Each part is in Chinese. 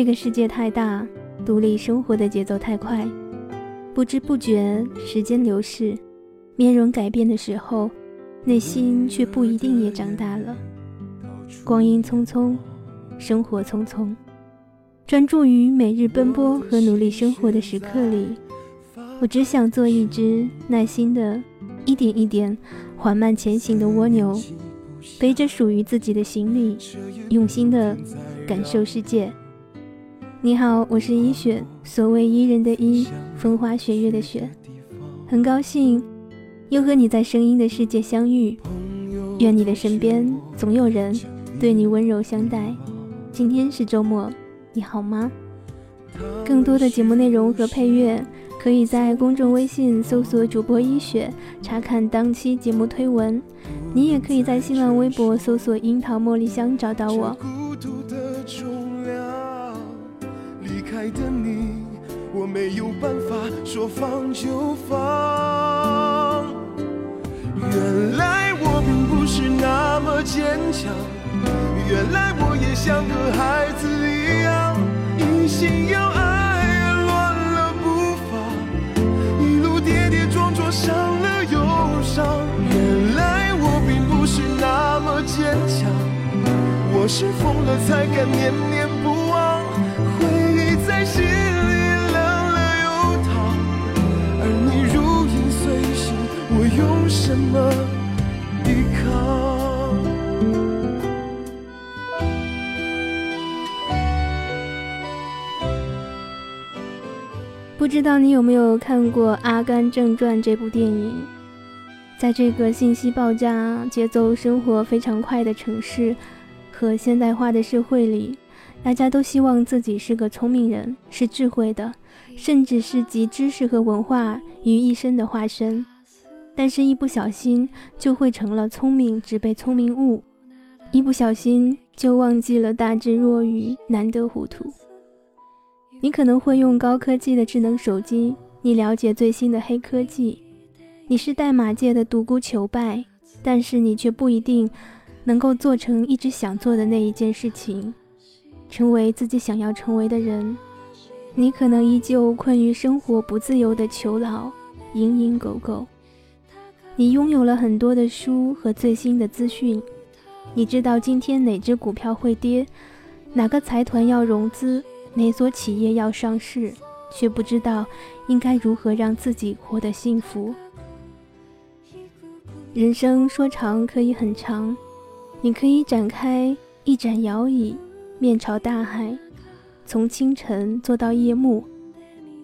这个世界太大，独立生活的节奏太快，不知不觉时间流逝，面容改变的时候，内心却不一定也长大了。光阴匆匆，生活匆匆，专注于每日奔波和努力生活的时刻里，我只想做一只耐心的、一点一点缓慢前行的蜗牛，背着属于自己的行李，用心的感受世界。你好，我是伊雪，所谓伊人的伊，风花雪月的雪，很高兴又和你在声音的世界相遇。愿你的身边总有人对你温柔相待。今天是周末，你好吗？更多的节目内容和配乐，可以在公众微信搜索主播伊雪，查看当期节目推文。你也可以在新浪微博搜索樱桃茉莉香找到我。爱的你，我没有办法说放就放。原来我并不是那么坚强，原来我也像个孩子一样，一心要爱，乱了步伐，一路跌跌撞撞，伤了又伤。原来我并不是那么坚强，我是疯了才敢念念什么抵抗？不知道你有没有看过《阿甘正传》这部电影？在这个信息爆炸、节奏生活非常快的城市和现代化的社会里。大家都希望自己是个聪明人，是智慧的，甚至是集知识和文化于一身的化身。但是，一不小心就会成了聪明只被聪明误，一不小心就忘记了大智若愚，难得糊涂。你可能会用高科技的智能手机，你了解最新的黑科技，你是代码界的独孤求败，但是你却不一定能够做成一直想做的那一件事情。成为自己想要成为的人，你可能依旧困于生活不自由的囚牢，蝇营狗苟。你拥有了很多的书和最新的资讯，你知道今天哪只股票会跌，哪个财团要融资，哪所企业要上市，却不知道应该如何让自己活得幸福。人生说长可以很长，你可以展开一盏摇椅。面朝大海，从清晨做到夜幕。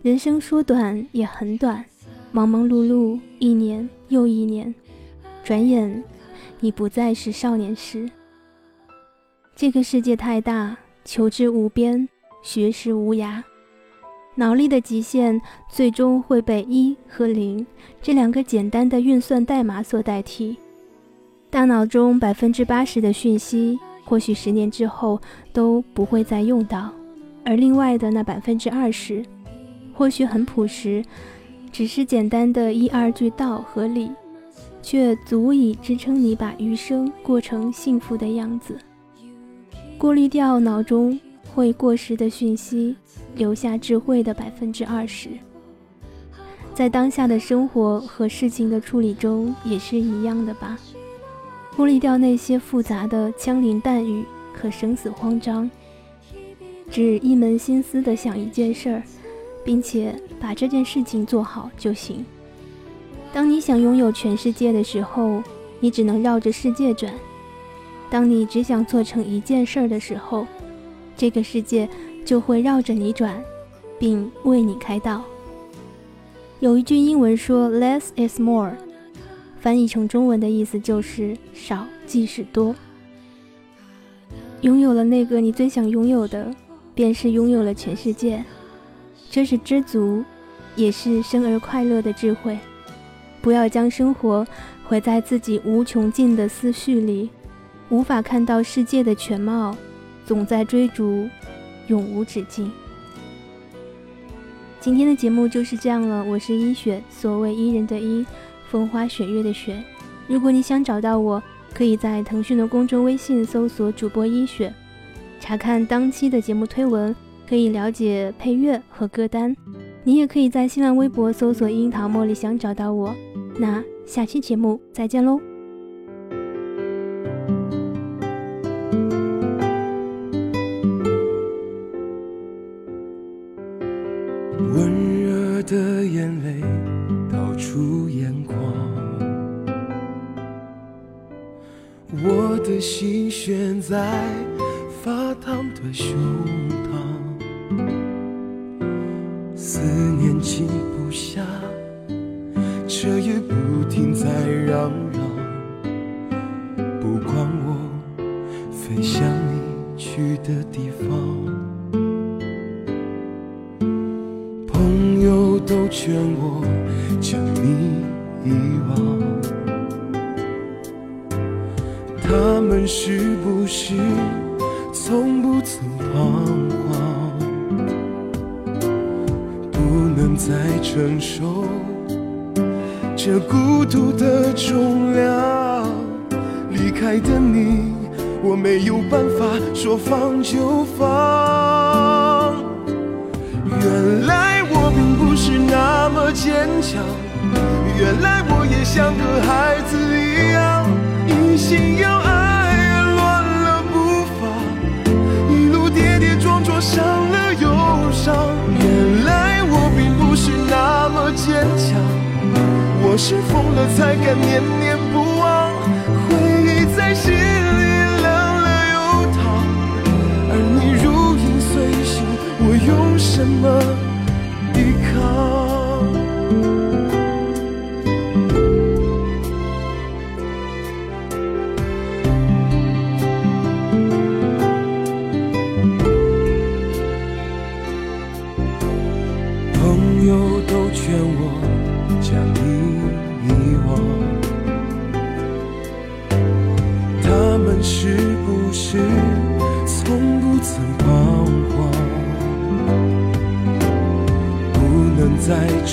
人生说短也很短，忙忙碌碌一年又一年，转眼你不再是少年时。这个世界太大，求知无边，学识无涯，脑力的极限最终会被一和零这两个简单的运算代码所代替。大脑中百分之八十的讯息。或许十年之后都不会再用到，而另外的那百分之二十，或许很朴实，只是简单的一二句道和理，却足以支撑你把余生过成幸福的样子。过滤掉脑中会过时的讯息，留下智慧的百分之二十。在当下的生活和事情的处理中也是一样的吧。过滤掉那些复杂的枪林弹雨和生死慌张，只一门心思的想一件事儿，并且把这件事情做好就行。当你想拥有全世界的时候，你只能绕着世界转；当你只想做成一件事儿的时候，这个世界就会绕着你转，并为你开道。有一句英文说：“Less is more。”翻译成中文的意思就是“少即是多”。拥有了那个你最想拥有的，便是拥有了全世界。这是知足，也是生而快乐的智慧。不要将生活毁在自己无穷尽的思绪里，无法看到世界的全貌，总在追逐，永无止境。今天的节目就是这样了，我是一雪，所谓伊人的伊。风花雪月的雪，如果你想找到我，可以在腾讯的公众微信搜索“主播一雪”，查看当期的节目推文，可以了解配乐和歌单。你也可以在新浪微博搜索“樱桃茉莉香”找到我。那下期节目再见喽！温热的眼泪倒出眼眶，我的心悬在发烫的胸彻夜不停在嚷嚷，不管我飞向你去的地方。朋友都劝我将你遗忘，他们是不是从不曾彷徨？不能再承受这孤独的重量，离开的你，我没有办法说放就放。原来我。并不是那么坚强，原来我也像个孩子一样，一心要爱，乱了步伐，一路跌跌撞撞，伤是疯了才敢念念不忘，回忆在心里凉了又烫，而你如影随形，我用什么？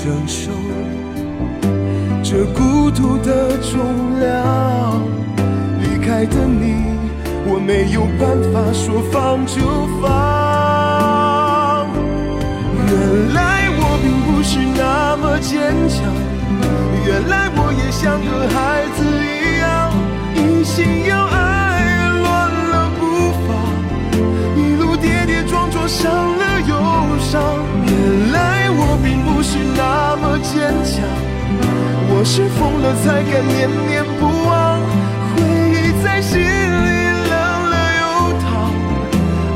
承受这孤独的重量，离开的你，我没有办法说放就放。原来我并不是那么坚强，原来我也像个孩子一样，一心要爱，乱了步伐，一路跌跌撞撞，伤是疯了才敢念念不忘，回忆在心里冷了又烫，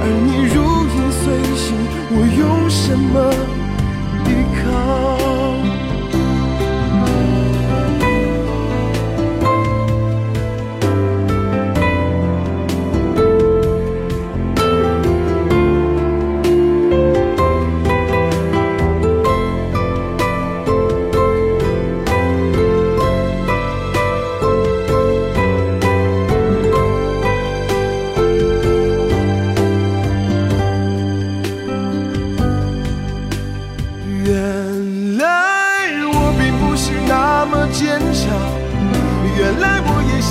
而你如影随形，我用什么